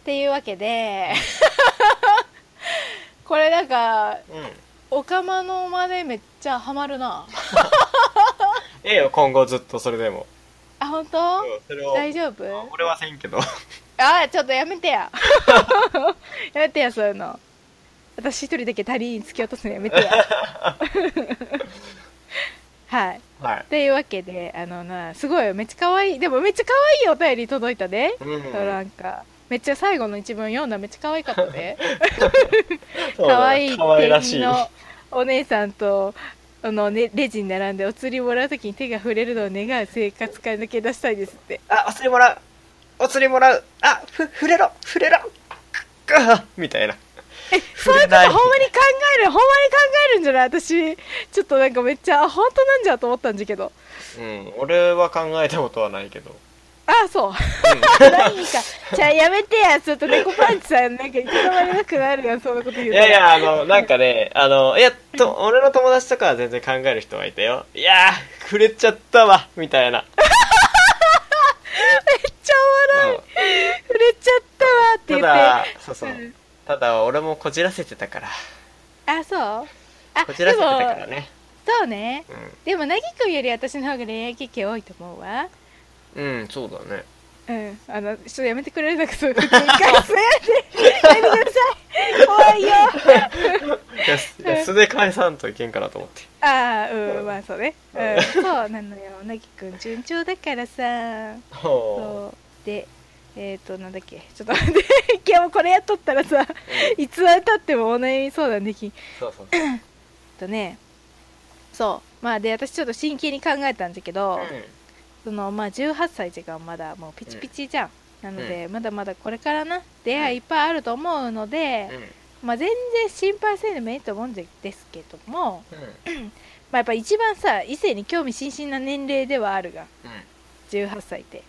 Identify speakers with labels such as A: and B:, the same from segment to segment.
A: っていうわけで これなんか
B: うん。
A: おかまのまでめっちゃハマるな。
B: ええよ今後ずっとそれでも。
A: あ本当？
B: うんそれを。
A: 大丈夫？
B: 俺はせんけど。
A: あちょっとやめてや。やめてやそういうの。私一人だけ足りに突き落とすのやめてや。はい。
B: はい。
A: というわけであのなすごいめっちゃ可愛い。でもめっちゃ可愛いお便り届いたで、
B: うん。
A: そうなんかめっちゃ最後の一文読んだらめっちゃ可愛かったで。可愛い
B: 可愛らしい。
A: 店員のお姉さんとあの、ね、レジに並んでお釣りもらうときに手が触れるのを願う生活から抜け出したいですって。
B: あお釣りもらう。お釣りもらう。あふ触れろ。触れろ。みたいな。
A: そういうことほんまに考えるほんまに考えるんじゃない？私ちょっとなんかめっちゃあ本当なんじゃと思ったんじゃけど。
B: うん俺は考えたことはないけど
A: あそう。何かじゃあやめてやちょっと猫パンチさんなんかいつの間になくなるやんそんなこと言う
B: いやいやあのなんかねあのいやと俺の友達とかは全然考える人はいたよ。いやー触れちゃったわみたいな。
A: めっちゃおもろい。
B: うん
A: 触れちゃったわって言
B: ただ
A: って
B: そうそう。うんただ俺もこじらせてたから。
A: あそう。あ
B: こじらせてたからね。
A: そうね。
B: うん。
A: でもなぎくんより私の方が恋愛経験多いと思うわ
B: うん、そうだね。
A: うんあのちょっとやめてくれるなんかそういう口に返すやめてやめてください怖いよ
B: 素で返さんといけんかなと思って。
A: ああうんまあそうね。うん。そうなのよ。なぎくん順調だからさ。
B: ほ
A: そう。でえっ、ー、となんだっけ。ちょっと待って今日もこれやっとったらさいつまでたってもお悩み相談できん
B: う。そうそう。
A: とねそう。まあで私ちょっと真剣に考えたんだけど、そのまあ18歳時間まだもうピチピチじゃん、なので、まだまだこれからな出会いいっぱいあると思うので。まあ全然心配せんでもいいと思うんですけども、
B: うん。
A: まあ、やっぱ一番さ異性に興味津々な年齢ではあるが
B: うん。
A: 18歳って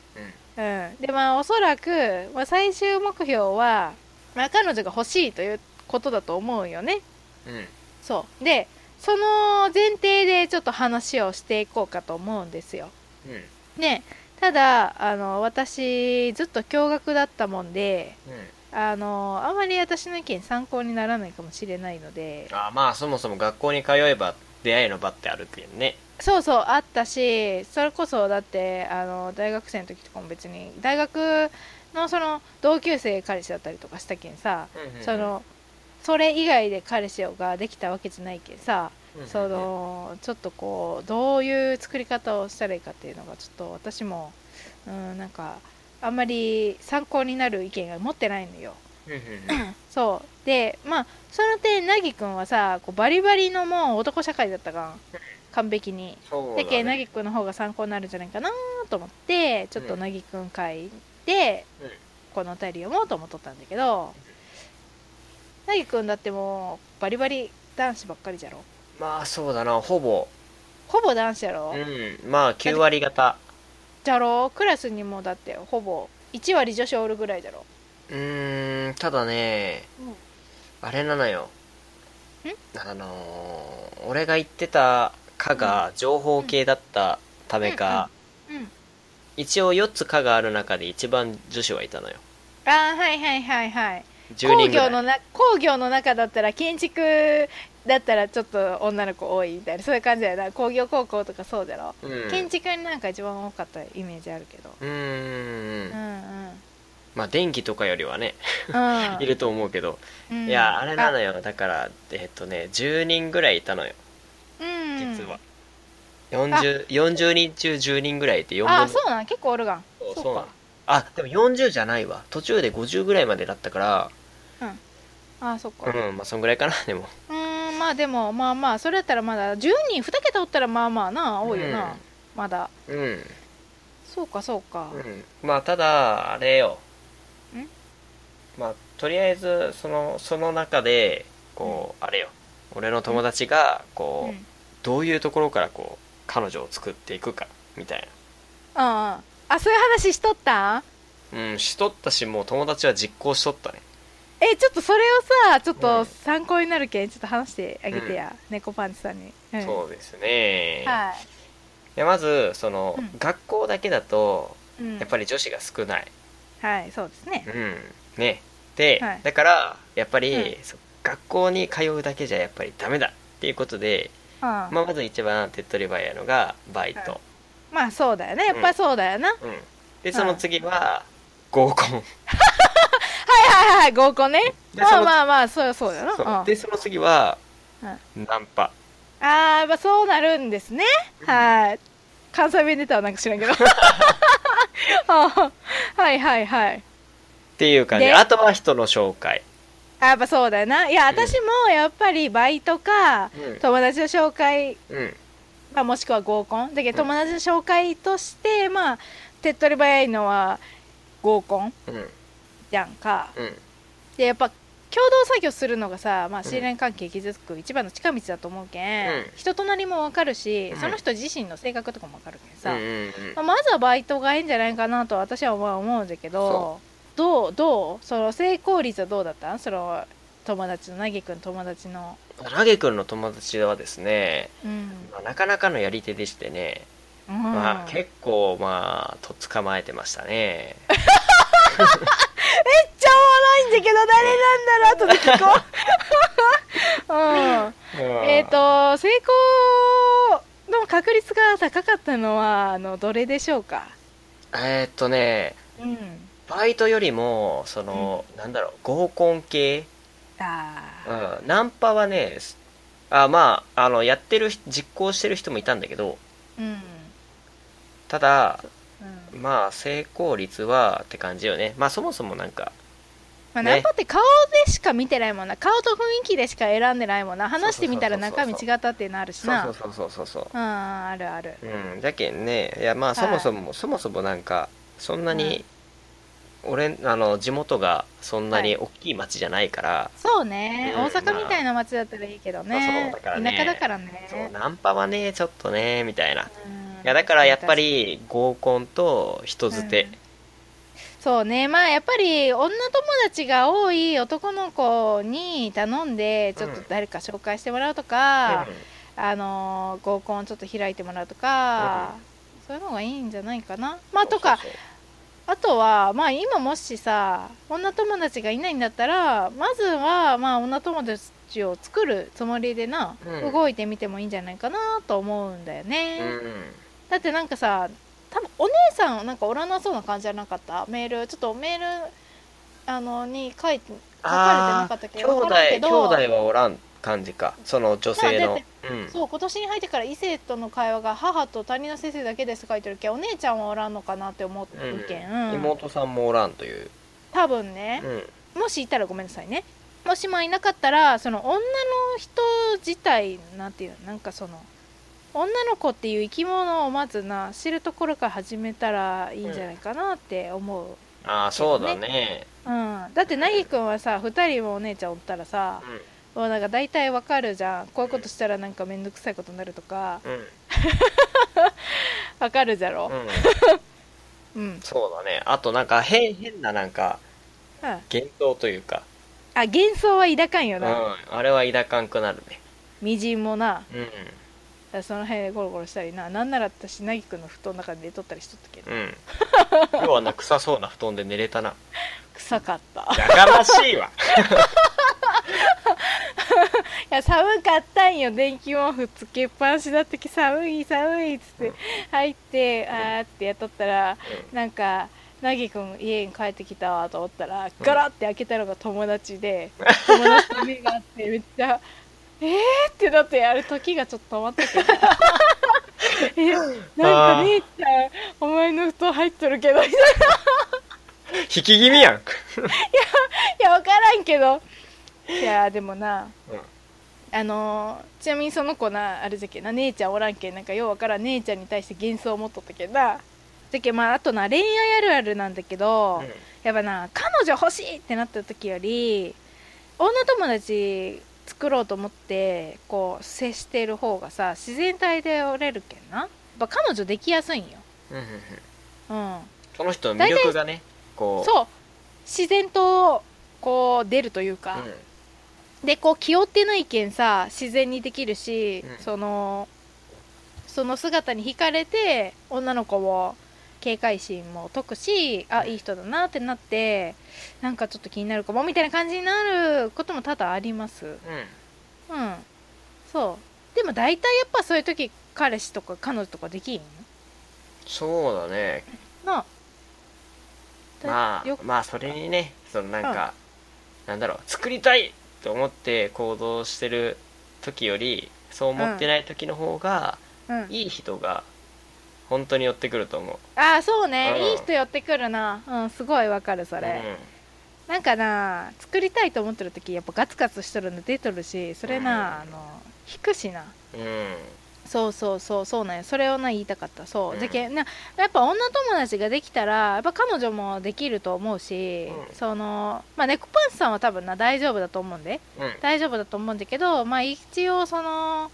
B: うん。
A: うんでまあおそらく、まあ、最終目標は、まあ、彼女が欲しいということだと思うよね
B: うん。
A: そうでその前提でちょっと話をしていこうかと思うんですよ
B: うん。
A: ねただあの私ずっと驚愕だったもんで
B: うん。
A: あのあまり私の意見参考にならないかもしれないので
B: あまあ、そもそも学校に通えば出会いの場ってあるけんね。
A: そうそうあったしそれこそだってあの大学生の時とかも別に大学のその同級生彼氏だったりとかしたけんさ、そのそれ以外で彼氏ができたわけじゃないけんさ、
B: うん、
A: そのちょっとこうどういう作り方をしたらいいかっていうのがちょっと私も、うん、なんかあんまり参考になる意見が持ってないのよ。そう。でまあその点なぎくんはさこうバリバリのもう男社会だったがん。完璧に。だけな
B: だね。
A: ぎくんの方が参考になるんじゃないかなと思ってちょっとなぎくん会で
B: うん。
A: このお便り読もうと思っとったんだけどなぎくんだってもうバリバリ男子ばっかりじゃろ
B: まあ、そうだな。ほぼ。
A: ほぼ男子やろ、
B: うん。まあ、9割方。
A: じゃろ？クラスにもだってほぼ1割女子おるぐらいじゃろ？
B: うーん、ただね、あれなのよ。あのー、俺が言ってた科が情報系だったためか、
A: うん
B: 一応4つ科がある中で一番女子はいたのよ。
A: ああはいはいはいはい
B: 10
A: 工。業のな工業の中だったら建築だったらちょっと女の子多いみたいなそういう感じだよな。工業高校とかそうだろ、
B: うん。
A: 建築になんか一番多かったイメージあるけど。
B: うーん
A: うんうん。
B: まあ電気とかよりはね、
A: うん。
B: いると思うけど、
A: うん。
B: いやあれなのよ。だからえっとね10人ぐらいいたのよ。
A: うん。
B: 実は、40, 40人中10人ぐらいいて4分の。
A: あそうなん？結構おるがん。そう。か。
B: あでも40じゃないわ。途中で50ぐらいまでだったから。
A: あそっか。
B: うんまあそんぐらいかなでも。
A: うーんまあでもまあまあそれやったらまだ10人2桁おったらまあまあな多いよな、
B: うん。
A: まだ。
B: うん、
A: そうかそうか。
B: うん、まあただあれよ。
A: ん？
B: まあとりあえずそのその中でこう、あれよ。俺の友達がこう、
A: うん。
B: どういうところからこう彼女を作っていくかみたい
A: うんうん。あそういう話しとった？ん
B: なうんしとったしもう友達は実行しとったね
A: えちょっとそれをさちょっ
B: う
A: と
B: ん。
A: 参考になるけんちょっと話してあげてや、猫パンチさんに、うん。
B: そうですね、
A: はい。
B: やまずその、
A: うん。
B: 学校だけだと
A: い、うん、
B: やっぱり女子が少ない、
A: はいそうですね。
B: うん。ね。で、
A: はい。
B: だからやっぱり、
A: うん。
B: 学校に通うだけじゃやっぱりダメだ。っていうことで、
A: ああ
B: まあ、まず一番手っ取り早いのがバイト、
A: まあそうだよね。やっぱそうだよな、はい
B: うん。でその次は合コン
A: はいはい合コンね。まあまあまあそうそうだよな。
B: そう。
A: うん。
B: でその次はナンパ。
A: ああやっぱそうなるんですね。はい。関西弁出たわなんか知らんけど。あ はいはいはい。
B: っていう感じ。
A: で？
B: あとは人の紹介。
A: あやっぱそうだよな。いや私もやっぱりバイトか
B: うん。
A: 友達の紹介、
B: うん。
A: まあ、もしくは合コン。だけど
B: うん。
A: 友達の紹介としてまあ手っ取り早いのは合コン。
B: うん
A: じゃんか。
B: うん。
A: でやっぱ共同作業するのがさ、まあ、信頼関係築く一番の近道だと思うけん、
B: うん。
A: 人となりも分かるし、
B: うん。
A: その人自身の性格とかも分かるけんさ、まあまずはバイトがいいんじゃないかなと私は思うんだけどどうどうその成功率はどうだったその友達のなぎくん友達の。
B: ラゲ君の友達はですね、
A: うん、
B: まあなかなかのやり手でしてね、
A: うん。
B: まあ、結構まあとっ捕まえてましたね
A: めっちゃおもろいんだけど誰なんだろう？後で聞こう、うん、えっ、と成功の確率が高かったのはあのどれでしょうか？
B: えーっとね
A: うん。
B: バイトよりもその、なんだろう合コン系、
A: あ
B: う
A: あ
B: ん、ナンパはねあまああのやってる人実行してる人もいたんだけど。
A: うん、
B: ただ
A: うん。
B: まあ成功率はって感じよね。まあそもそもなんか
A: まあ、
B: ね
A: ナンパって顔でしか見てないもんな。顔と雰囲気でしか選んでないもんな。話してみたら中身違ったっていうのあるしな。
B: そうそうそうそうそう
A: う。んあるある。
B: うん。じゃけんねいやまあそもそも、そもそもなんかそんなに、俺あの地元がそんなに大きい町じゃないから、
A: そうね、
B: うん。
A: 大阪みたいな街だったらいいけどね,、
B: そうそうだからね。
A: 田舎だからね。
B: そうナンパはねちょっとねみたいな、い
A: うん
B: やだからやっぱり合コンと人づて、
A: そうね。まあやっぱり女友達が多い男の子に頼んでちょっと誰か紹介してもらうとか、あのー合コンちょっと開いてもらうとか、そういうのがいいんじゃないかな。まあとかあとはまあ今もしさ女友達がいないんだったらまずはまあ女友達を作るつもりでな、
B: うん。
A: 動いてみてもいいんじゃないかなと思うんだよね、
B: そううん
A: だってなんかさ多分お姉さんなんかおらなそうな感じじゃなかった？メールちょっとメールあのに書いて書かれてなかったけ？
B: 兄弟
A: どわからんけ
B: 兄弟
A: ど
B: はおらん感じか。その女性の。うん。
A: そう今年に入ってから異性との会話が母と担任の先生だけです書いてるけ？んお姉ちゃんはおらんのかなって思うけん、
B: うん。妹さんもおらんという、
A: 多分ね。
B: う、ん、
A: もしいたらごめんなさいね。もしもいなかったらその女の人自体なんていうの？なんかその女の子っていう生き物をまずな知るところから始めたらいいんじゃないかなって思う、
B: ああそうだね。
A: うん。だってなぎくんはさ2人もお姉ちゃんおったらさもうなんか大体わかるじゃん。こういうことしたらなんかめんどくさいことになるとか。
B: うん。う ん
A: わかるじゃろ？
B: うん。
A: うん、
B: そうだね。あとなんか変変ななんか
A: うん、
B: 幻想というか、
A: あ幻想は抱かんよ
B: うん、
A: な、
B: あれは抱かんくなるね。
A: みじんもな。
B: うん
A: その辺でゴロゴロしたりななんなら私なぎくんの布団の中で寝とったりしとったけど。
B: うん。今日はな臭そうな布団で寝れたな。
A: 臭かった。
B: やかましいわ。
A: いや寒かったんよ。電気毛布つけっぱなしだったき寒い寒いっつって入ってあーってやっとったらなんかなぎくん家に帰ってきたわと思ったらガラって開けたのが友達で友達と目があってめっちゃえーってなってやる時がちょっと止まったけどえなんか姉ちゃんお前の布団入っとるけどみたいな。
B: 引き気味やん。
A: いや分からんけど。いやでもな
B: うん。
A: あのーちなみにその子なあれじゃけんな姉ちゃんおらんけん。なんかようわからん姉ちゃんに対して幻想を持っとったけんな。じゃけんまああとな恋愛あるあるなんだけど、やっぱな彼女欲しいってなった時より女友達作ろうと思ってこう接してる方がさ自然体でおれるけんな。やっぱ彼女できやすいんよ。
B: うんうんうん。
A: うん。
B: その人の魅力がねこう。
A: そう。自然とこう出るというか、でこう気負ってないけんさ自然にできるし、
B: うん。
A: そのその姿に惹かれて女の子も警戒心も解くしあいい人だなってなってなんかちょっと気になるかもみたいな感じになることも多々あります。
B: うん。
A: うん。そう。でも大体やっぱそういう時彼氏とか彼女とかできん
B: そうだね。
A: な
B: ま
A: よ
B: あまあそれにねそのなんか、なんだろう作りたいと思って行動してる時よりそう思ってない時の方が、
A: うん。
B: いい人が本当に寄ってくると思う。
A: ああそうね、
B: うん。
A: いい人寄ってくるな。うんすごいわかるそれ、なんかな作りたいと思ってる時やっぱガツガツしとるの出とるしそれな、あの引くしな。
B: うん、うん
A: そうそうそうそうなんや。それをな言いたかった。そう、
B: うん。
A: じゃけなやっぱ女友達ができたらやっぱ彼女もできると思うし、
B: うん。
A: そのまあ猫パンチさんは多分な大丈夫だと思うんで。
B: うん。
A: 大丈夫だと思うんだけどまあ一応その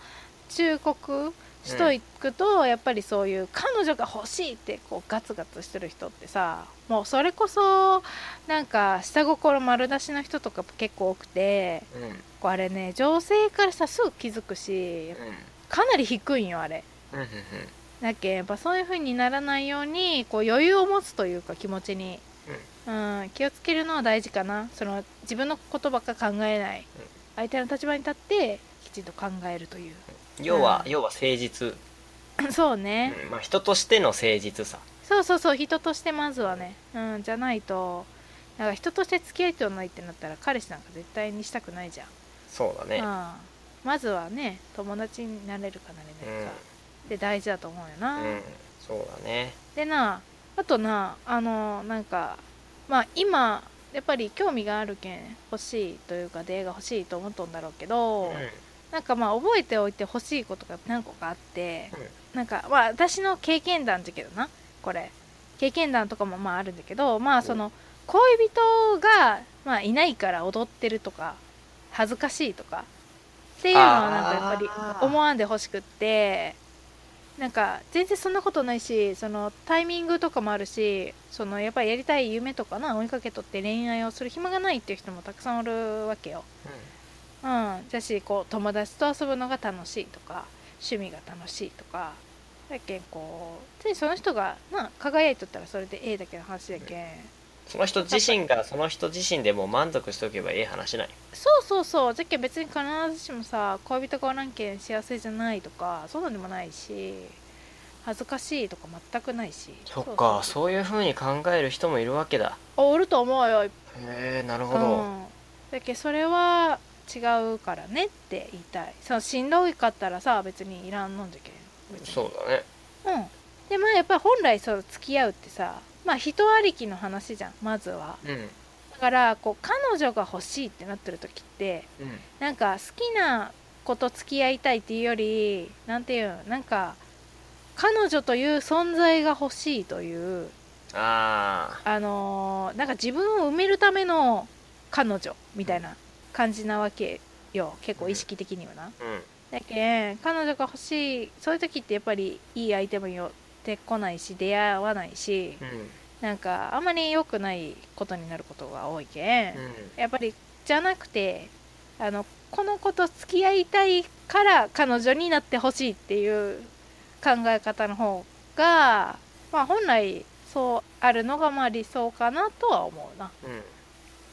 A: 忠告しといくと、やっぱりそういう彼女が欲しいってこうガツガツしてる人ってさもうそれこそなんか下心丸出しの人とか結構多くて
B: うん
A: こうあれね女性からさすぐ気づくしかなり低いんよあれ。
B: うんうん
A: だっけやっぱそういう風にならないようにこう余裕を持つというか気持ちに、うん、気をつけるのは大事かな。その自分のことばっか考えない、相手の立場に立ってきちんと考えるという
B: 要は、
A: うん。
B: 要は誠実、
A: そうね、
B: うん。まあ、人としての誠実さ。
A: そうそうそう人としてまずはね、うん、じゃないとなんか人として付き合いとないってなったら彼氏なんか絶対にしたくないじゃん、
B: そうだね。
A: うん、まずはね友達になれるかなれないか、で大事だと思うよな、
B: うん、そうだね。
A: でなあとなあのなんかまあ今やっぱり興味があるけん欲しいというか出会いが欲しいと思っとんだろうけど、
B: うん
A: なんかまあ覚えておいて欲しいことが何個かあって、なんかまあ私の経験談だけどなこれ。経験談とかもまああるんだけどまあその恋人が、まあ、いないから踊ってるとか恥ずかしいとかっていうのはなんかやっぱり思わんでほしくってなんか全然そんなことないしそのタイミングとかもあるしそのやっぱりやりたい夢とかな追いかけとって恋愛をする暇がないっていう人もたくさんおるわけよ。うん、じゃしこう友達と遊ぶのが楽しいとか趣味が楽しいとかだけんこうついその人がな輝いとったらそれでええだけの話だけん。
B: その人自身がその人自身でも満足しておけばええ話ない。
A: そうそうそう。じゃけん別に必ずしもさ恋人がおらんけん幸せじゃないとかそうなんでもないし恥ずかしいとか全くないし。
B: そっか
A: う
B: そういう風に考える人もいるわけだ。
A: おると思うよ。
B: へえなるほど、
A: うん、だけどそれは違うからねって言いたい。そのしんどかったらさ別にいらんのんじゃけん。
B: そうだね。
A: うん。でまあやっぱり本来そう付き合うってさまあ人ありきの話じゃんまずは。
B: うん。
A: だからこう彼女が欲しいってなってる時って
B: うん。
A: なんか好きな子と付き合いたいっていうよりなんていうのなんか彼女という存在が欲しいという
B: あ
A: あのーなんか自分を埋めるための彼女みたいな感じなわけよ。結構意識的にはな、
B: あうん。
A: だけん彼女が欲しいそういう時ってやっぱりいい相手も寄ってこないし出会わないし
B: うん。
A: なんかあんまり良くないことになることが多いけん、
B: うん。
A: やっぱりじゃなくてあのこの子と付き合いたいから彼女になってほしいっていう考え方の方が、まあ、本来そうあるのがまあ理想かなとは思うな。
B: うん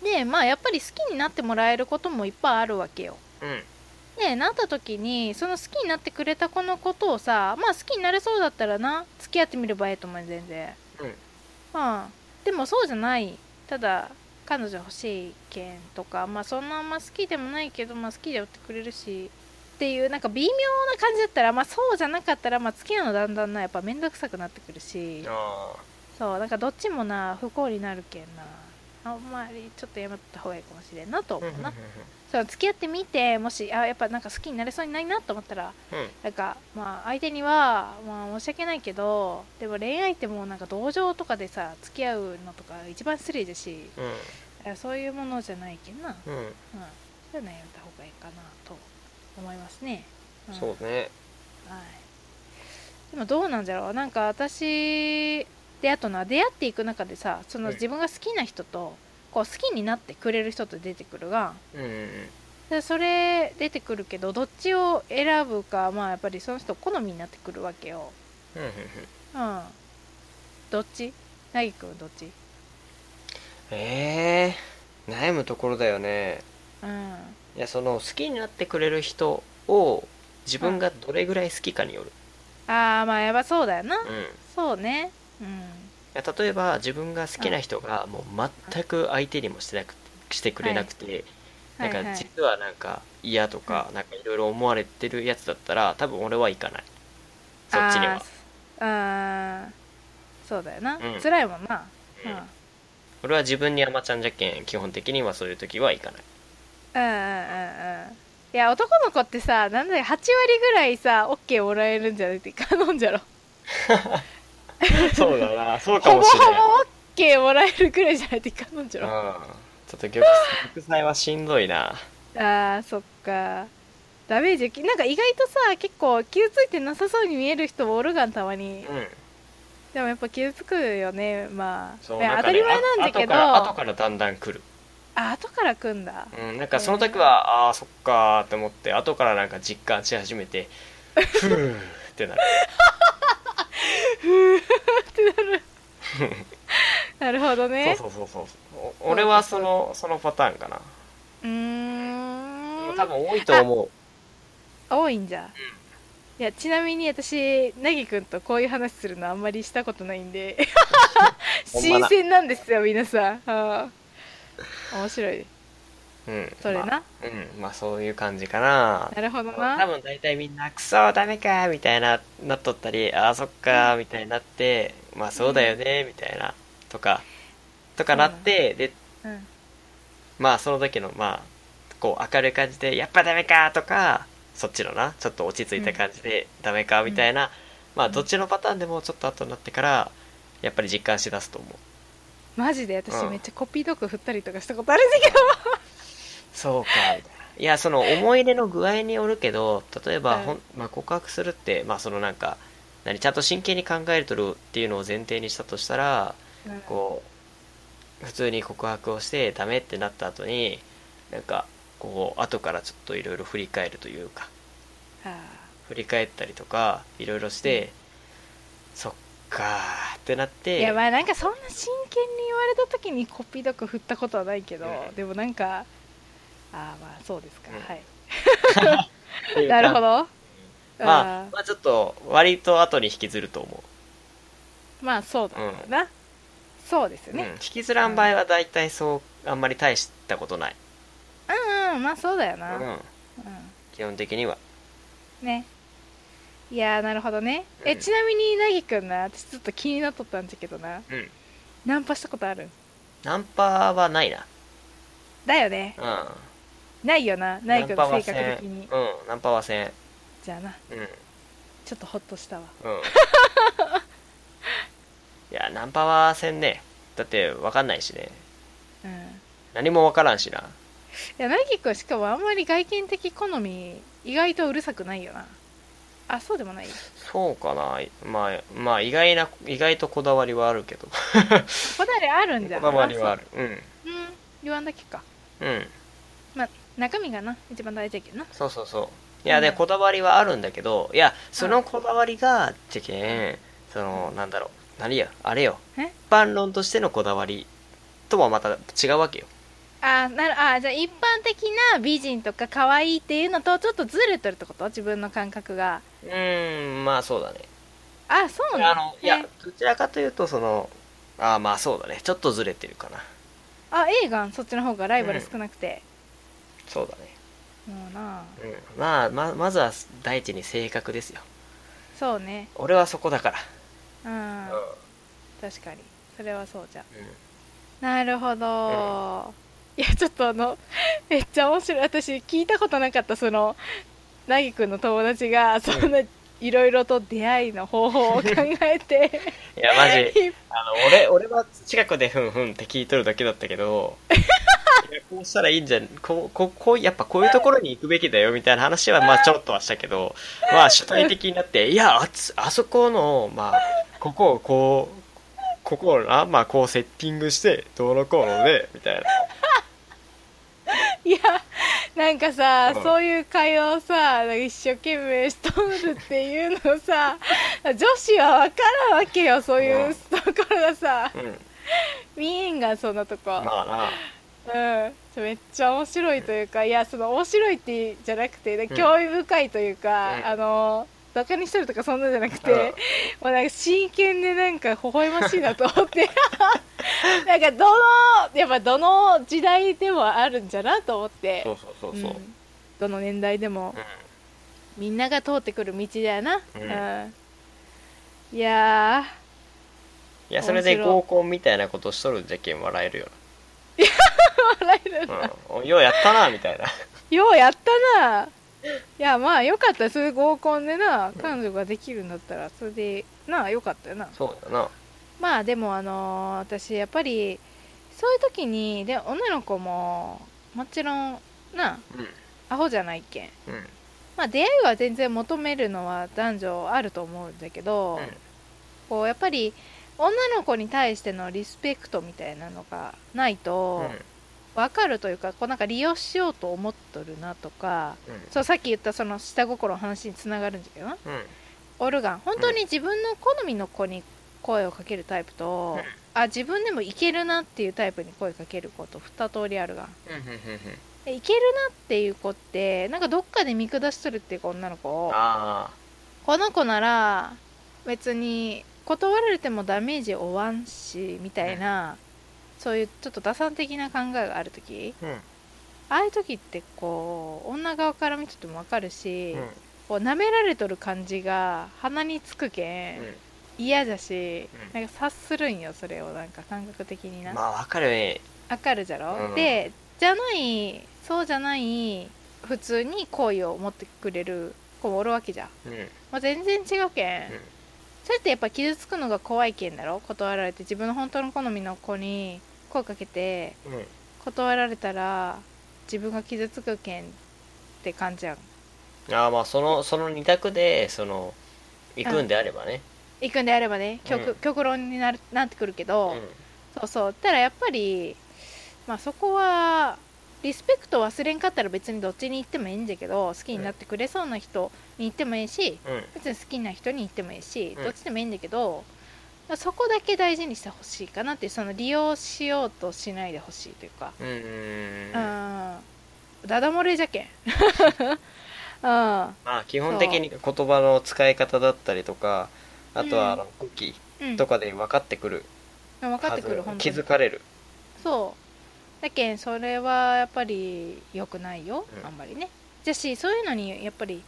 A: でまあやっぱり好きになってもらえることもいっぱいあるわけよ。
B: うん。
A: でなった時にその好きになってくれた子のことをさまあ好きになれそうだったらな付き合ってみればええと思うよ全然。
B: うん。
A: まあでもそうじゃない。ただ彼女欲しいけんとかまあそんなあんま好きでもないけどまあ好きでおってくれるしっていうなんか微妙な感じだったらまあそうじゃなかったらまあ付き合うのだんだんなやっぱ面倒くさくなってくるし。
B: あ
A: そうなんかどっちもな不幸になるけんなあんまりちょっとやめた方がいいかもしれんなと思うな。そう付き合ってみてもしあやっぱなんか好きになれそうにないなと思ったら
B: うん。
A: なんかまあ相手にはまあ申し訳ないけどでも恋愛ってもうなんか同情とかでさ付き合うのとか一番失礼だし
B: う
A: あそういうものじゃないけんな、うん、
B: んうん。
A: そういうのやめた方がいいかなと思いますね、ん。
B: そうね。
A: はい、でもどうなんだろう。なんか私であとな出会っていく中でさその
B: うん。
A: 自分が好きな人とこう好きになってくれる人と出てくるがでそれ出てくるけどどっちを選ぶかまあやっぱりその人好みになってくるわけよ。
B: うんうん
A: うん。どっち？なぎくんどっち？
B: ええー、悩むところだよね。
A: うん。
B: いやその好きになってくれる人を自分がどれぐらい好きかによる、
A: ああまあやばそうだよな、
B: うん、い
A: そうね
B: 例えば自分が好きな人がもう全く相手にもしてなくしてくれなくて、なんか
A: はいはい。
B: 実はなんか嫌とか、なんかいろいろ思われてるやつだったら多分俺は行かない。そっちには。
A: あーあーそうだよな、
B: うん。
A: 辛いもんな。
B: う
A: うん。ん
B: 俺は自分に甘ちゃんじゃけん基本的にはそういう時は行かない。
A: うんうんうんうん。いや男の子ってさなんだよ8割ぐらいさ OK もらえるんじゃないって頼んじゃろ
B: そうだな。そう
A: ほぼほぼ OK もらえるぐらいじゃないって頼んじゃろ。
B: うん。ちょっと玉玉砕はしんどいな。
A: あーそっか。ダメージなんか意外とさ結構傷ついてなさそうに見える人もおるがんたまに。
B: うん。
A: でもやっぱ傷つくよね。まあ
B: そうなんかね
A: いや当たり前なんだけど。
B: あ後から後からだんだん来る。
A: あ後から来んだ。
B: うん、なんかその時は、ああそっかーって思って後からなんか実感し始めて ふーってなる
A: なるほどね。
B: そうそうそうそう。お俺はそのそのパターンかな。
A: うーん。
B: 多分多いと思う。
A: 多いんじゃ、いやちなみに私なぎくんとこういう話するのあんまりしたことないんで。新鮮なんですよ皆さん。面白い
B: うん。
A: それな、
B: まあうん。まあそういう感じかな。
A: なるほど
B: 多
A: な
B: 分大体みんなクソダメかーみたいななっとったりああそっかーみたいになってまあそうだよねーみたいなとかとかなってで
A: うん。
B: まあその時のまあこう明るい感じでやっぱダメかーとかそっちのなちょっと落ち着いた感じでダメかみたいな、まあどっちのパターンでもちょっと後になってからやっぱり実感しだすと思う。
A: マジで？私
B: うん。
A: めっちゃコピードッグ振ったりとかしたことあるんだけど
B: そうか。いやその思い入れの具合によるけど例えば、
A: うん。
B: ほんまあ、告白するってまあそのなんか何ちゃんと真剣に考えるとるっていうのを前提にしたとしたらこう普通に告白をしてダメってなった後になんかこう後からちょっといろいろ振り返るというか
A: あ
B: 振り返ったりとかいろいろして、そっかーってなっ
A: ー
B: て
A: いやまあなんかそんな真剣に言われた時にコピードッグ振ったことはないけど、
B: うん。
A: でもなんかああまあそうですか、
B: うん。
A: はい。なるほど。
B: まあ
A: あ
B: まあちょっと割と後に引きずると思
A: ーまあそうだろうな、そうですよ
B: う、うん、
A: ね
B: 引きずらん場合は大体そうあんまり大したことない、
A: うん、うんまあそうだよな、うん。
B: うん、基本的には。
A: ね。いやーなるほどね。え
B: うん。
A: ちなみになぎくんな私ちょっと気になっとったんだけどな。
B: うん。
A: ナンパしたことある？
B: ナンパはないな。
A: だよね。
B: うん
A: ないよななぎくん。の性格的に。
B: うんナンパはせん。
A: じゃあな
B: うん。
A: ちょっとホッとしたわ。
B: うん。いやナンパはせんね。だって分かんないしね。
A: うん。い
B: 何も分からんしな。
A: やなぎくんしかもあんまり外見的好み意外とうるさくないよな。あそうでもない？
B: そうかな。まあまあ意外な意外とこだわりはあるけど。
A: こだわりあるんじゃん
B: こだわりはある。うん。
A: うん。言わんだけか。
B: うん。
A: まあ中身がな一番大事だけどな。
B: そうそうそう。いやで、
A: うん。
B: こだわりはあるんだけどいやそのこだわりがじゃけんそのなんだろう何やあれよ。
A: え？
B: 一般論としてのこだわりとはまた違うわけよ。
A: あなるあじゃあ一般的な美人とか可愛いっていうのとちょっとずれてるってこと？自分の感覚が。
B: うーんまあそうだね。
A: あそうな
B: のいや
A: え？
B: どちらかというとそのあまあそうだね。ちょっとずれてるかな。
A: あ映画？そっちの方がライバル少なくて、
B: そうだね。
A: もうな。
B: うん。まあままずは第一に性格ですよ。
A: そうね。
B: 俺はそこだから。
A: うん。
B: うん。
A: 確かに。それはそうじゃ。
B: うん。
A: なるほど、いやちょっとあの めっちゃ面白い。私聞いたことなかったそのなぎくんの友達がそん。ないろいろと出会いの方法を考えて。
B: いやマジ。あの俺俺は近くでふんふんって聞いとるだけだったけど いやこうしたらいいんじゃん。こうこうこうやっぱこういうところに行くべきだよみたいな話はまあちょっとはしたけどまあ主体的になっていやあつあそこのまあここをこうここをなまあこうセッティングしてどうのこうのでみたいな。い
A: やなんかさ、
B: うん。
A: そういう会話をさ一生懸命しとるっていうのをさ 女子は分からんわけよそういうところがさ、
B: うん。
A: 見えんがそんなとこ、
B: まあな。
A: うん。めっちゃ面白いというかいやその面白いってじゃなくて、ね興味深いというか、
B: うん。
A: あのバカにしてるとかそんなんじゃなくて、
B: うん。
A: もうなんか真剣でなんか微笑ましいなと思って。なんかどのやっぱどの時代でもあるんじゃなと思って。
B: そうそうそうそう、
A: ん。どの年代でも。
B: う
A: みんなが通ってくる道だよな、
B: うん。
A: うん。いや
B: んいやそれで合コンみたいなことしとるんじゃけん笑えるよ
A: ー笑えるな、
B: な、うん、おようやったなみたいな。
A: ようやったないやまあよかった。それ合コンでな彼女ができるんだったらそれでなよかったよな。
B: そうだな。
A: まあでもあのー私やっぱりそういう時にで女の子ももちろんな
B: うん。
A: アホじゃないけん。
B: うん。
A: まあ出会いは全然求めるのは男女あると思うんだけど、
B: うん。
A: こうやっぱり女の子に対してのリスペクトみたいなのがないと分かるというかこうなんか利用しようと思っとるなとか
B: うん。
A: そうさっき言ったその下心の話につながるんだけどな。
B: うん。
A: オルガン本当に自分の好みの子に声をかけるタイプと、
B: うん。
A: あ自分でもいけるなっていうタイプに声かける子と2通りあるが
B: うん
A: いけるなっていう子ってなんかどっかで見下しとるっていうか女の子。を
B: あ
A: この子なら別に断られてもダメージ負わんしみたいな、そういうちょっと打算的な考えがある時
B: あうん。
A: ああいう時ってこう女側から見てても分かるし、
B: うん。
A: こう舐められとる感じが鼻につくけん、
B: うん。
A: 嫌だし、
B: うん。
A: なんか察するんよそれをなんか感覚的にな、
B: まあわかるね。
A: わかるじゃろ、
B: うん。
A: でじゃないそうじゃない普通に好意を持ってくれる子もおるわけじゃん、
B: うん。
A: まあ、全然違うけんそれってやっぱ傷つくのが怖いけんだろ？断られて自分の本当の好みの子に声かけて
B: うん。
A: 断られたら自分が傷つくけんって感じやん。
B: ああまあそのその二択でその行くんであればね。
A: 行くんであればね。極,、
B: うん。
A: 極論になるなってくるけど、
B: うん。
A: そうそう。たらやっぱりまあそこはリスペクト忘れんかったら別にどっちに行ってもいいんだけど好きになってくれそうな人に行ってもいいし
B: うん。
A: 別に好きな人に行ってもいいし
B: うん
A: どっちでもいいんだけど、そこだけ大事にしてほしいかなってその利用しようとしないでほしいというか。
B: うんうん
A: うんダダ漏れじゃけん。うん。
B: まあ基本的に言葉の使い方だったりとかあとはあの空気
A: うん。
B: とかで分かってくる。
A: 分かってくる
B: 気づかれる。
A: そうだけんそれはやっぱり良くないよ、
B: うん。
A: あんまりね。じゃしそういうのにやっぱり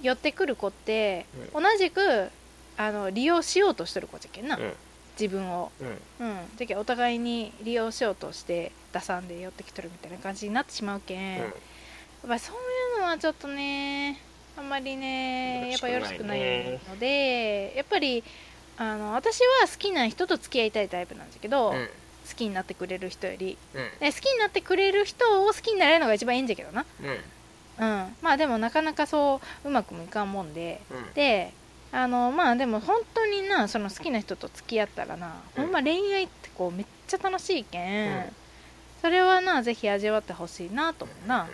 A: 寄ってくる子って、
B: う
A: 同じくあの利用しようとしてる子じゃけんな、
B: うん。
A: 自分を。
B: うん。
A: うん。じゃけんお互いに利用しようとして打算で寄ってきとるみたいな感じになってしまうけん。やっぱそういうのはちょっとねあんまりねやっぱよろしくないのでやっぱりあの私は好きな人と付き合いたいタイプなんだけど、
B: うん
A: 好きになってくれる人より
B: うん。
A: で好きになってくれる人を好きになれるのが一番いいんだけどな。
B: うん。
A: うん。まあでもなかなかそううまくもいかんもんで。
B: うん。
A: であのまあでも本当になその好きな人と付き合ったらな、
B: うん。
A: ほんま恋愛ってこうめっちゃ楽しいけん、
B: うん。
A: それはなぜひ味わってほしいなと思うな、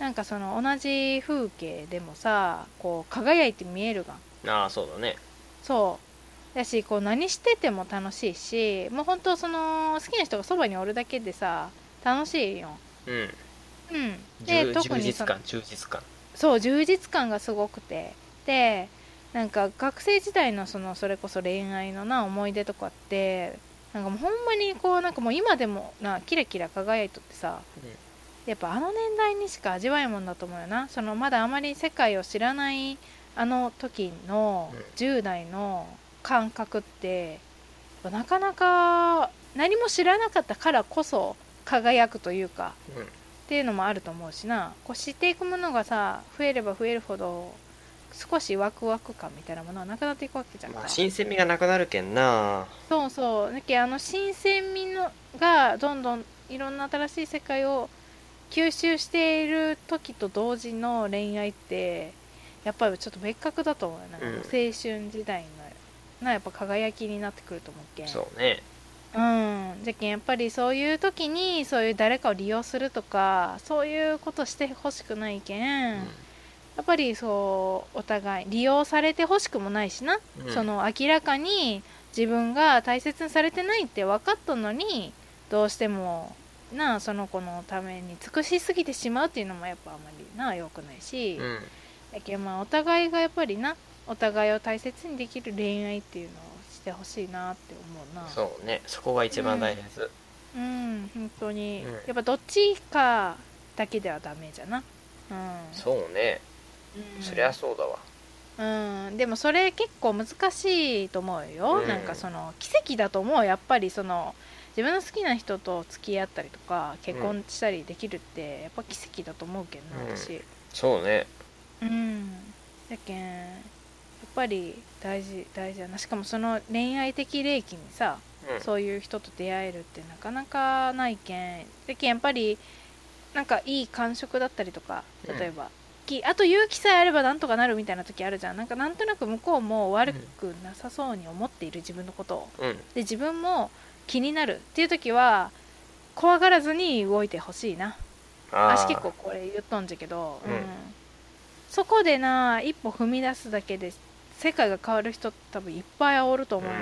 A: なんかその同じ風景でもさこう輝いて見えるがん。
B: ああそうだね。
A: そうだしこう何してても楽しいしもう本当その好きな人がそばにおるだけでさ楽しいよ。
B: うん。
A: うん。で特にその
B: 実感充実感。
A: そう充実感がすごくて。でなんか学生時代のそのそれこそ恋愛のな思い出とかってなんかもうほんまにこうなんかもう今でもなキラキラ輝いとってさやっぱあの年代にしか味わえんもんだと思うよな。そのまだあまり世界を知らないあの時の
B: うん。
A: 10代の感覚ってなかなか何も知らなかったからこそ輝くというか
B: うん。
A: っていうのもあると思うしな。こう知っていくものがさ増えれば増えるほど少しワクワク感みたいなものはなくなっていくわけじゃん。か、
B: まあ新鮮味がなくなるけんな。
A: そうそう。だけどあの新鮮味のがどんどんいろんな新しい世界を吸収している時と同時の恋愛ってやっぱりちょっと別格だと思うよな、
B: うん。
A: 青春時代のなやっぱ輝きになってくると思うけん。
B: そうね。
A: うん。じゃけんやっぱりそういう時にそういう誰かを利用するとかそういうことしてほしくないけん、
B: うん。
A: やっぱりそうお互い利用されてほしくもないしな、
B: うん。
A: その明らかに自分が大切にされてないって分かったのにどうしてもなあその子のために尽くしすぎてしまうっていうのもやっぱあんまりな良くないし、
B: うん。
A: だけどまあお互いがやっぱりなお互いを大切にできる恋愛っていうのをしてほしいなって思うな。
B: そうね。そこが一番大切。
A: うん。本当に、
B: うん。
A: やっぱどっちかだけではダメじゃな。うん。
B: そうね。
A: うん。
B: そりゃそうだわ。
A: うん、でもそれ結構難しいと思うよ、
B: うん。
A: なんかその奇跡だと思う。やっぱりその自分の好きな人と付き合ったりとか結婚したりできるってやっぱ奇跡だと思うけどな、
B: うん。
A: 私。
B: そうね。
A: うん。だけんぱり大事大事だな。しかもその恋愛的齢期にさ、
B: うん。
A: そういう人と出会えるってなかなかないけん。だけんやっぱりなんかいい感触だったりとか例えば、きあと勇気さえあればなんとかなるみたいな時あるじゃん。なんかなんとなく向こうも悪くなさそうに思っている自分のことを。
B: うん。
A: で自分も気になるっていう時は怖がらずに動いてほしいな。
B: あー。
A: 私結構これ言っとんじゃけど、
B: うん。
A: そこでな一歩踏み出すだけで世界が変わる人多分いっぱいおると思うよ、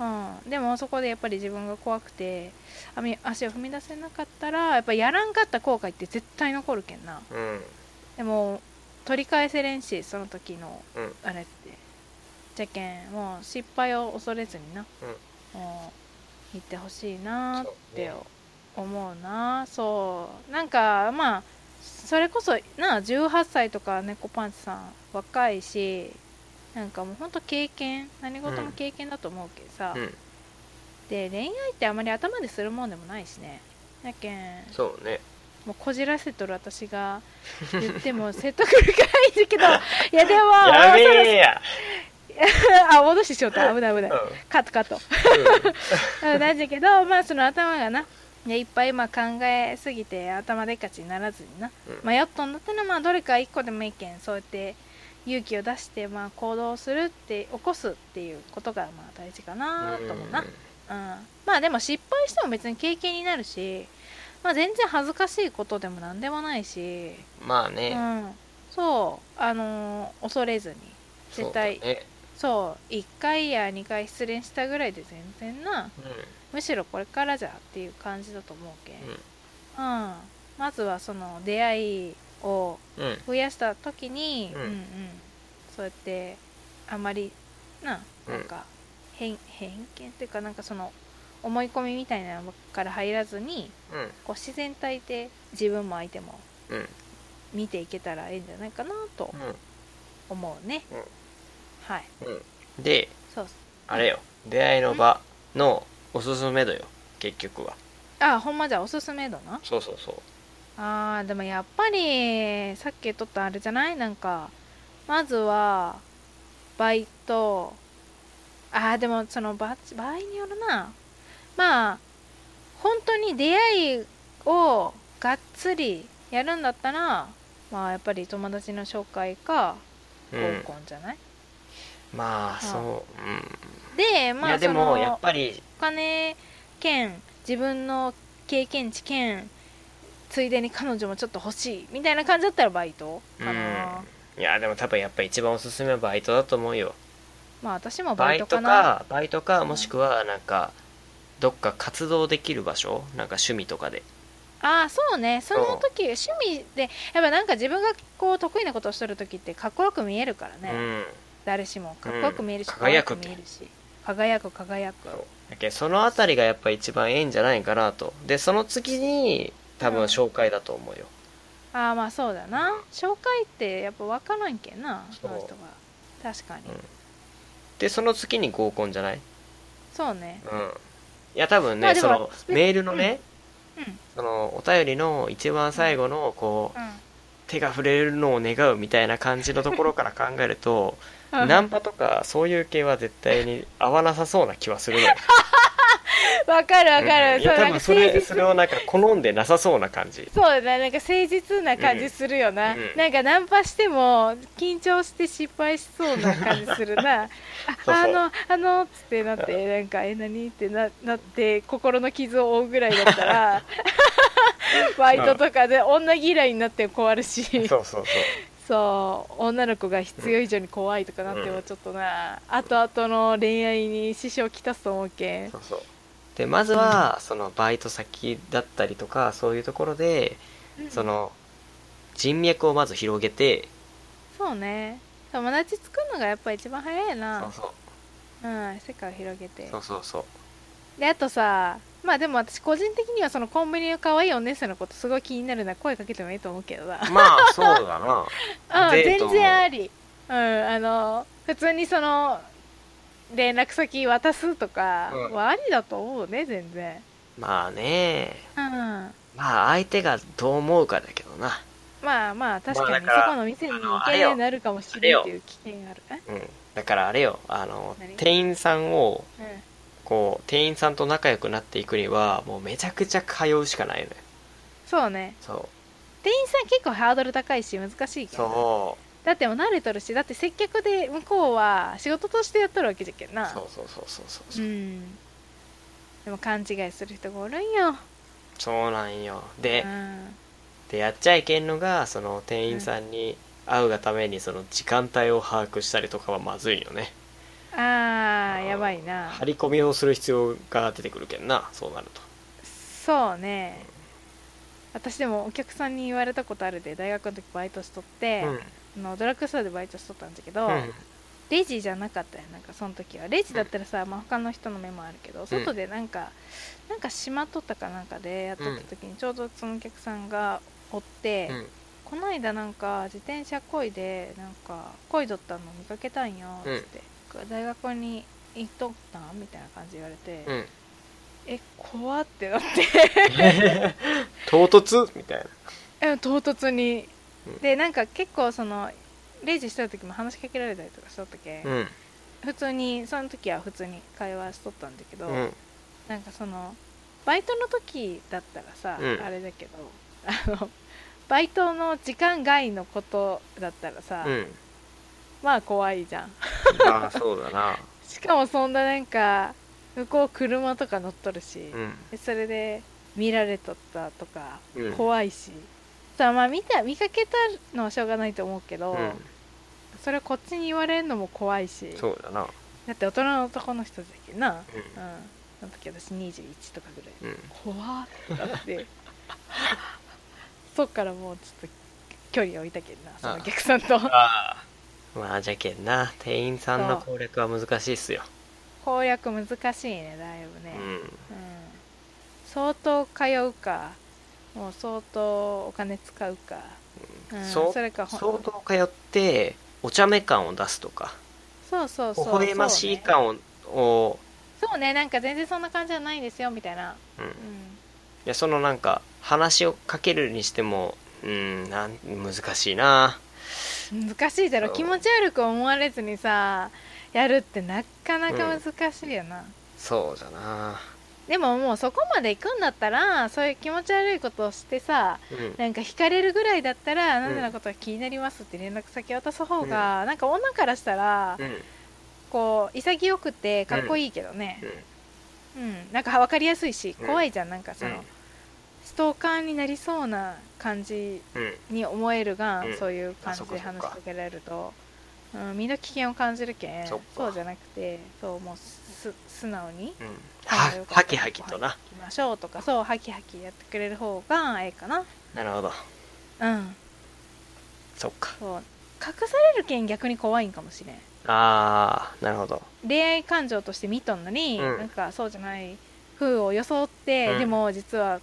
A: うん。でもそこでやっぱり自分が怖くてあみ足を踏み出せなかったらやっぱやらんかった後悔って絶対残るけんな。
B: うん。うん
A: でも取り返せれんしその時の
B: うん。
A: あれって。じゃけんもう失敗を恐れずにな、もう行ってほしいなって思うな。そう。なんかまあそれこそな18歳とか猫パンチさん若いしなんかもうほんと経験何事も経験だと思うけどさ、
B: うん。
A: で恋愛ってあまり頭でするもんでもないしね。やけん
B: そうね。
A: もうこじらせとる私が言っても 説得力ないんだけど。いやでも
B: やめえや。
A: あ戻ししようと。危ない危ない。
B: うん。
A: カットカット。うん。なんだけどまあその頭がなねいっぱい今考えすぎて頭でっかちにならずにな、
B: うん。
A: 迷っとんだったらまあどれか一個でもいいけん。そうやって勇気を出してまあ行動するって起こすっていうことがまあ大事かなと思うな、うん、まあでも失敗しても別に経験になるしまあ全然恥ずかしいことでも何でもないし、う
B: まあね。
A: ん、そう。あのー恐れずに。絶対
B: そうだね。
A: そう。1回や2回失恋したぐらいで全然なむしろこれからじゃっていう感じだと思うけん、うん。まずはその出会いを増やした時に、
B: うん。
A: うんうん。そうやってあまりななんか偏偏見っていうかなんかその思い込みみたいなのから入らずに
B: うん。
A: こう自然体で自分も相手も
B: うん。
A: 見ていけたらいいんじゃないかなと思うね、
B: うん。
A: はい。
B: うん。で
A: そう
B: あれよ。出会いの場のおすすめ度よ。結局は。
A: あほんまじゃおすすめだな。
B: そうそうそう
A: あーでもやっぱりさっき言っとったあれじゃない？なんかまずはバイト。あーでもその場場合によるな。まあ本当に出会いをがっつりやるんだったらまあやっぱり友達の紹介か合
B: うん。
A: コンじゃない、
B: まあそううん。
A: でまあ
B: でも
A: その
B: やっぱり。
A: お金兼自分の経験値兼ついでに彼女もちょっと欲しいみたいな感じだったらバイトかな、
B: いやでも多分やっぱ一番おすすめはバイトだと思うよ。
A: まあ私も
B: バイト
A: バイトかな
B: かバイトかもしくはなんかどっか活動できる場所？なんか趣味とかで。
A: ああそうね。その時趣味でやっぱなんか自分がこう得意なことをしてる時ってかっこよく見えるからね、
B: うん。
A: 誰しもかっこよく見えるし、
B: うん。輝く
A: 見えるし。輝く輝く。
B: だけどそのあたりがやっぱ一番ええんじゃないかなと。でその次に多分紹介だと思うよ、
A: ああまあそうだな。紹介ってやっぱ分からんけんな
B: そ
A: の人が。確かに、
B: うん。でその次に合コンじゃない？
A: そうね。
B: うん。いや多分ね、そのメールのね、
A: うん。
B: そのお便りの一番最後のこう、
A: う
B: 手が触れるのを願うみたいな感じのところから考えると
A: ん。
B: ナンパとかそういう系は絶対に合わなさそうな気はするのよ
A: わかるわかる、
B: いや多分それそれをなんか好んでなさそうな感じ。
A: そうだねなんか誠実な感じするよな、
B: うんうん。
A: なんかナンパしても緊張して失敗しそうな感じするな。あのあのっつってなってなんかえ何？ってななって心の傷を負うぐらいだったら バイトとかで女嫌いになって終わるし。
B: そうそうそう。
A: そう女の子が必要以上に怖いとかなって
B: うん
A: もちょっとな、後々の恋愛に支障をきたすと思うけん。
B: そうそうでまずはそのバイト先だったりとかそういうところでその人脈をまず広げて
A: そうね。友達作るのがやっぱ一番早い
B: そう
A: な
B: そう。
A: うん世界を広げて。
B: そうそうそう。
A: であとさまあでも私個人的にはそのコンビニの可愛いお姉さんのことすごい気になるな。ら声かけてもいいと思うけどな。
B: まあそうだな。
A: うん全然あり。うんあの普通にその連絡先渡すとか
B: うん。
A: はありだと思うね全然。
B: まあね。
A: うん。
B: まあ相手がどう思うかだけどな。
A: まあまあ確かにそこの店に
B: あ
A: 行けるようになるかもしれんっていう危険があるえ
B: うん。だからあれよあの
A: 何？
B: 店員さんを
A: うん。
B: こう店員さんと仲良くなっていくにはもうめちゃくちゃ通うしかないのよ。
A: そうね。
B: そ
A: 店員さん結構ハードル高いし難しいうけど
B: そ
A: だってもう慣れとるしだって接客で向こうは仕事としてやっとるわけじゃけんな。
B: うそうそうそうそうそう。う、
A: ん。でも勘違いする人がおるんよ、
B: そうなんよ。
A: う
B: で,、
A: ん、
B: でやっちゃいけんのがその店員さんに会うがためにその時間帯を把握したりとかはまずいよね。
A: あーやばいな。
B: 張り込みをする必要が出てくるけんなそうなると。
A: そうね。私でもお客さんに言われたことあるで大学の時バイトしとって、あのドラッグストアでバイトしとったんだけど、
B: うん。
A: レジじゃなかったよ。なんかその時は。レジだったらさ、まあ、他の人の目もあるけど外でなんか、なんかしまっとったかなんかでやっとった時にちょうどそのお客さんがおって、
B: うん。
A: この間なんか自転車こいでなんかこいどったの見かけたんよつって、大学に行っとったんみたいな感じで言われて、
B: うん。
A: え怖ってなって。
B: 唐突？みたいな。
A: え唐突に、
B: うん
A: でなんか結構そのレジしてた時も話しかけられたりとかしとったけ、
B: うん。
A: 普通にその時は普通に会話しとったんだけど、
B: うん。
A: なんかそのバイトの時だったらさ、
B: うん。
A: あれだけどあのバイトの時間外のことだったらさ、
B: うん。
A: まあ怖いじゃん。
B: ああそうだな。
A: しかもそんななんか向こう車とか乗っとるし、
B: うん。
A: でそれで見られとったとか
B: うん。
A: 怖いし、さあまあ見た見かけたのはしょうがないと思うけど、
B: うん。
A: それこっちに言われるのも怖いし。
B: そうだな。
A: だって大人の男の人だけどな、うん、
B: う
A: その時私21とかぐらい。
B: んうん。
A: 怖ってなって。そっからもうちょっと距離を置いたけんなそのお客さんと。
B: ああ。まあじゃけんな。店員さんの攻略は難しいっすよ。
A: 攻略難しいねだいぶね、
B: うん。
A: うん。相当通うかもう相当お金使うか、うん。
B: そ
A: れかほん。
B: 相当通ってお茶目感を出すとか。
A: そうそうそう
B: 微笑ましい
A: そうね
B: 感をを
A: そうねなんか全然そんな感じじゃないんですよみたいな、
B: うん。い
A: うん、
B: やそのなんか話をかけるにしてもうんなん難しいな。
A: 難しいだろ。気持ち悪く思われずにさやるってなかなか難しいよな、
B: そうじゃな
A: でももうそこまで行くんだったらそういう気持ち悪いことをしてさ
B: うん。
A: なんか惹かれるぐらいだったら、
B: ん。
A: あなたのことが気になりますって連絡先渡す方が、なんか女からしたら、
B: うん。
A: こう潔くてかっこいいけどね。うん、なんか分かりやすいし
B: うん。
A: 怖いじゃん。なんかその、
B: うん。
A: ストーカーになりそうな感じ
B: うん。
A: に思えるが、
B: うん。
A: そういう感じで話しかけられると、うん、身の危険を感じるけん
B: そ
A: うじゃなくてそうもうす素直に
B: ははきはきとな。
A: 行きましょうとか。そうハキハキやってくれる方がええかな。
B: なるほど。
A: うん。
B: そっか。
A: そう。隠されるけん逆に怖いんかもしれん。
B: ああなるほど。
A: 恋愛感情として見とんのに、
B: うん。
A: なんかそうじゃない風を装って、
B: うん。
A: でも実は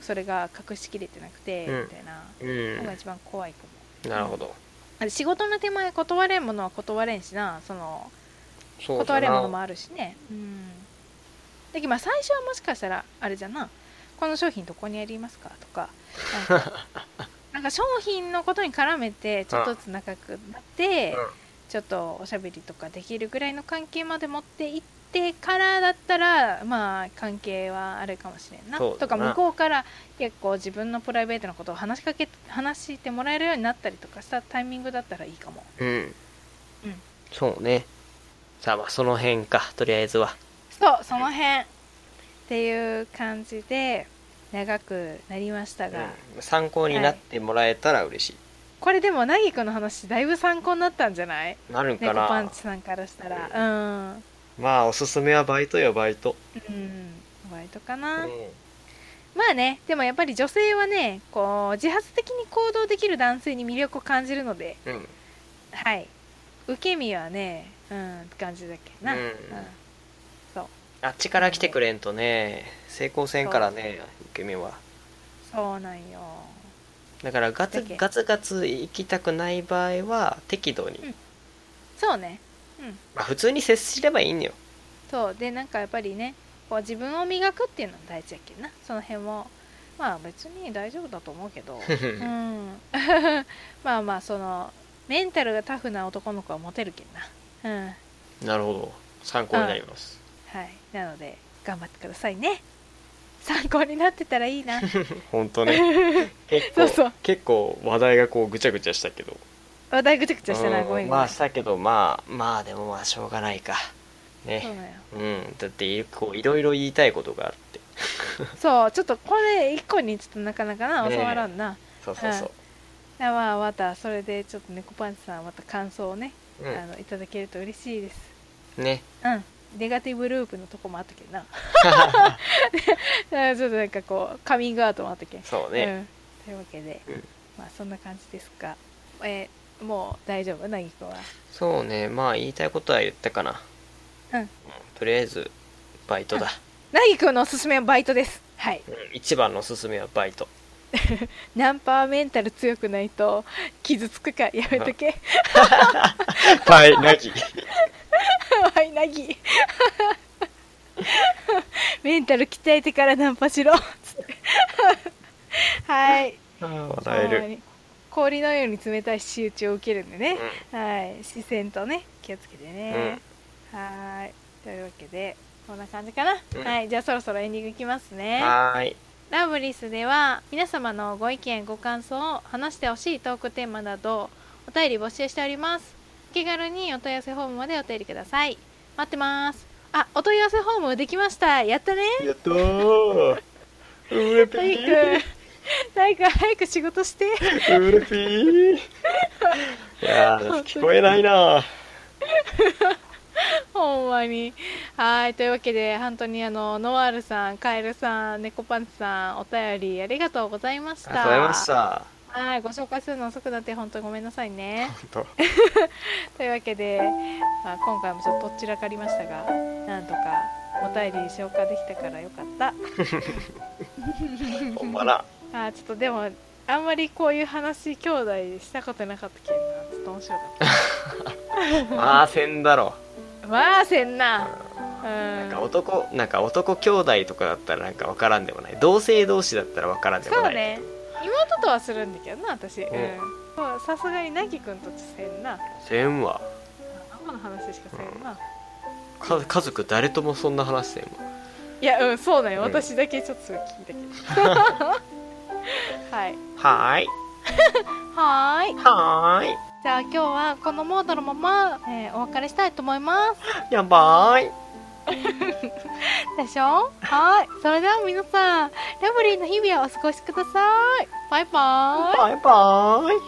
A: それが隠しきれてなくて、
B: うん。
A: みたいな。
B: うん。
A: のが一番怖いかも。
B: なるほど。
A: あれ仕事の手前断れんものは断れんしな。その
B: そうだ
A: 断れんものも
B: な
A: あるしね。うんだけどまあ最初はもしかしたらあれじゃなこの商品どこにありますか？とかなんかなんか商品のことに絡めてちょっとずつ仲良くなって、ちょっとおしゃべりとかできるぐらいの関係まで持っていってからだったらまあ関係はあるかもしれんな。とか向こうから結構自分のプライベートなことを話しかけ話してもらえるようになったりとかしたタイミングだったらいいかも。
B: うん、
A: うん。
B: そうね。さあまあその辺かとりあえずは
A: そうその辺っていう感じで長くなりましたが、
B: うん。参考になってもらえたら嬉しい、
A: これでもなぎくんの話だいぶ参考になったんじゃない？
B: なるんか
A: 猫パン
B: な
A: チさんからしたら。うん。
B: まあおすすめはバイトよバイト。
A: うん。バイトか
B: う
A: な、
B: ん。
A: まあねでもやっぱり女性はねこう自発的に行動できる男性に魅力を感じるので。
B: うん。
A: はい。受け身はねうんって感じだっけな、
B: うん。
A: そう
B: あっちから来てくれんとね成功せんからね受け身は。
A: そうなんよ。
B: だからガツガツガツ行きたくない場合は適度に、
A: うん。そうね。
B: まあ、普通に接すればいいんよ。
A: そう。でなんかやっぱりねこう自分を磨くっていうのが大事やけんな。その辺も。まあ別に大丈夫だと思うけど。うん。まあまあそのメンタルがタフな男の子はモテるけんな。うん。
B: なるほど。参考になります、
A: はい。なので頑張ってくださいね。参考になってたらいいな。
B: 本当ね。結構
A: そうそう。
B: 結構話題がこうぐちゃぐちゃしたけど。
A: 話題ぐちゃぐちゃしてない
B: うん。
A: ごめんごめん、
B: まあしたけどまあまあでもまあしょうがないか。
A: そう
B: ねうん。だってこういろいろ言いたいことがあるって。
A: そうちょっとこれ一個にちょっとなかなかな
B: ねえ
A: 収まらんな、
B: そうそうそう、
A: あまあまたそれでちょっと猫パンチさんまた感想をね、
B: う
A: あのいただけると嬉しいです。
B: んね。
A: うんネガティブループのとこもあったけどな。あちょっとなんかこうカミングアウトもあったけん。
B: そうね、
A: うん、というわけで、
B: うん。
A: まあそんな感じですがえーもう大丈夫？なぎくんは。
B: そうね。まあ言いたいことは言ったかな。
A: うん。
B: とりあえずバイトだ、
A: なぎくんのおすすめはバイトです。はい。
B: うん。一番のおすすめはバイト。
A: ナンパーメンタル強くないと傷つくか？らやめとけ。
B: はいなぎ。
A: はいなぎ メンタル鍛えてからナンパしろ。はい。
B: 笑える。
A: 氷のように冷たい仕打ちを受けるんでね、はい。視線とね気をつけてね、はーい。というわけでこんな感じかな、
B: うん。
A: はい。じゃあそろそろエンディングいきます
B: うん
A: ね。
B: はーい。
A: ラブリスでは皆様のご意見ご感想話してほしいトークテーマなどお便り募集しております。お気軽にお問い合わせフォームまでお便りください待ってます。あお問い合わせフォームできました。やったね。
B: やったー。うれぴー
A: 大く早く仕事して。
B: うれぴー いやー聞こえないな。
A: ほんまに。はいというわけで本当にあのノワールさんカエルさん猫パンチさんお便りありがとうございました。
B: ありがとうございました
A: はいご紹介するの遅くなって本当にごめんなさいね。
B: 本
A: というわけで、まあ、今回もちょっとどちらかりましたがなんとかお便り消化できたからよかった。
B: 当 ほんまな
A: あーちょっとでもあんまりこういう話兄弟でしたことなかったけどな。ちょっと面白かっ
B: まあせんだろ
A: たまあせんな。う
B: なん。
A: ん
B: か男なんか男兄弟とかだったらなんか分からんでもない。同性同士だったら分からんでもない。
A: そうね妹とはするんだけどな私。うん。さすがになぎくんとせんな。
B: せんわ。
A: 生の話しかせんな、
B: か家族誰ともそんな話せんわ。
A: いやうんそうだよ、
B: うん。
A: 私だけちょっと聞いたけどはい。
B: はー い。
A: はーい。
B: はーい。
A: じゃあ今日はこのモードのまま、えーお別れしたいと思います。
B: やばーい
A: でしょ？はい。それでは皆さんラブリーな日々をお過ごしください。バイバーイ。
B: バイバーイ。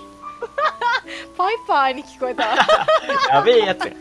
A: バイバイに聞こえた。
B: やべえやつや